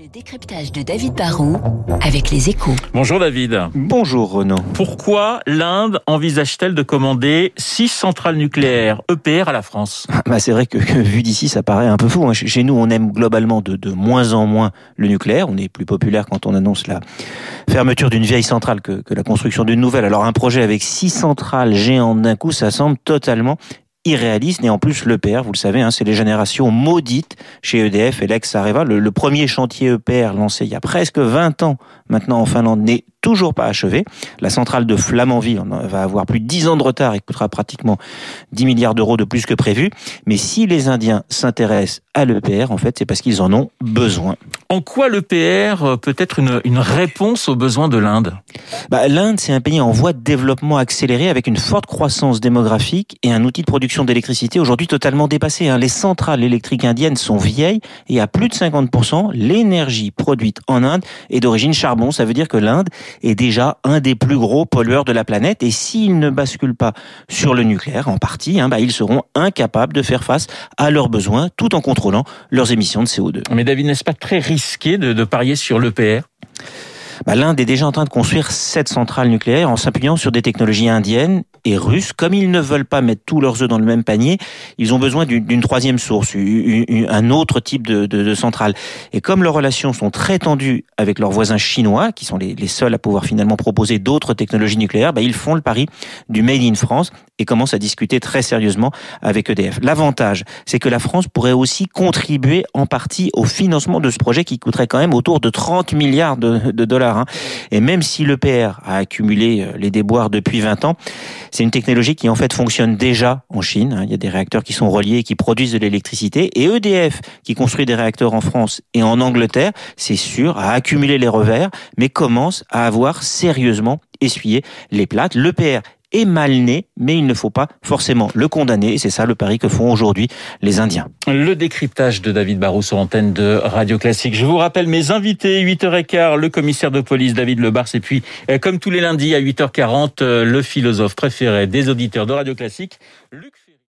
Le décryptage de David Barrault avec les échos. Bonjour David. Bonjour Renaud. Pourquoi l'Inde envisage-t-elle de commander six centrales nucléaires EPR à la France? Bah C'est vrai que, que vu d'ici, ça paraît un peu fou. Hein. Chez nous, on aime globalement de, de moins en moins le nucléaire. On est plus populaire quand on annonce la fermeture d'une vieille centrale que, que la construction d'une nouvelle. Alors un projet avec six centrales géantes d'un coup, ça semble totalement irréaliste. Et en plus, l'EPR, vous le savez, hein, c'est les générations maudites chez EDF et l'ex-Areva. Le, le, premier chantier EPR lancé il y a presque 20 ans maintenant en Finlande n'est toujours pas achevé. La centrale de Flamanville va avoir plus de 10 ans de retard et coûtera pratiquement 10 milliards d'euros de plus que prévu. Mais si les Indiens s'intéressent à l'EPR, en fait, c'est parce qu'ils en ont besoin. En quoi l'EPR peut être une, une réponse aux besoins de l'Inde? Bah, L'Inde, c'est un pays en voie de développement accéléré avec une forte croissance démographique et un outil de production d'électricité aujourd'hui totalement dépassé. Hein. Les centrales électriques indiennes sont vieilles et à plus de 50%, l'énergie produite en Inde est d'origine charbon. Ça veut dire que l'Inde est déjà un des plus gros pollueurs de la planète et s'ils ne basculent pas sur le nucléaire en partie, hein, bah, ils seront incapables de faire face à leurs besoins tout en contrôlant leurs émissions de CO2. Mais David, n'est-ce pas très risqué de, de parier sur l'EPR? Bah, l'Inde est déjà en train de construire sept centrales nucléaires en s'appuyant sur des technologies indiennes et russes. Comme ils ne veulent pas mettre tous leurs œufs dans le même panier, ils ont besoin d'une troisième source, un autre type de, centrale. Et comme leurs relations sont très tendues avec leurs voisins chinois, qui sont les, seuls à pouvoir finalement proposer d'autres technologies nucléaires, bah, ils font le pari du Made in France et commencent à discuter très sérieusement avec EDF. L'avantage, c'est que la France pourrait aussi contribuer en partie au financement de ce projet qui coûterait quand même autour de 30 milliards de, de dollars. Hein. Et même si l'EPR a accumulé euh, les déboires depuis 20 ans, c'est une technologie qui en fait fonctionne déjà en Chine. Hein. Il y a des réacteurs qui sont reliés et qui produisent de l'électricité. Et EDF, qui construit des réacteurs en France et en Angleterre, c'est sûr, a accumulé les revers, mais commence à avoir sérieusement essuyé les plates. L'EPR est mal né, mais il ne faut pas forcément le condamner. C'est ça le pari que font aujourd'hui les Indiens. Le décryptage de David Barrou sur antenne de Radio Classique. Je vous rappelle mes invités, 8h15, le commissaire de police David Lebars, et puis, comme tous les lundis à 8h40, le philosophe préféré des auditeurs de Radio Classique, Luc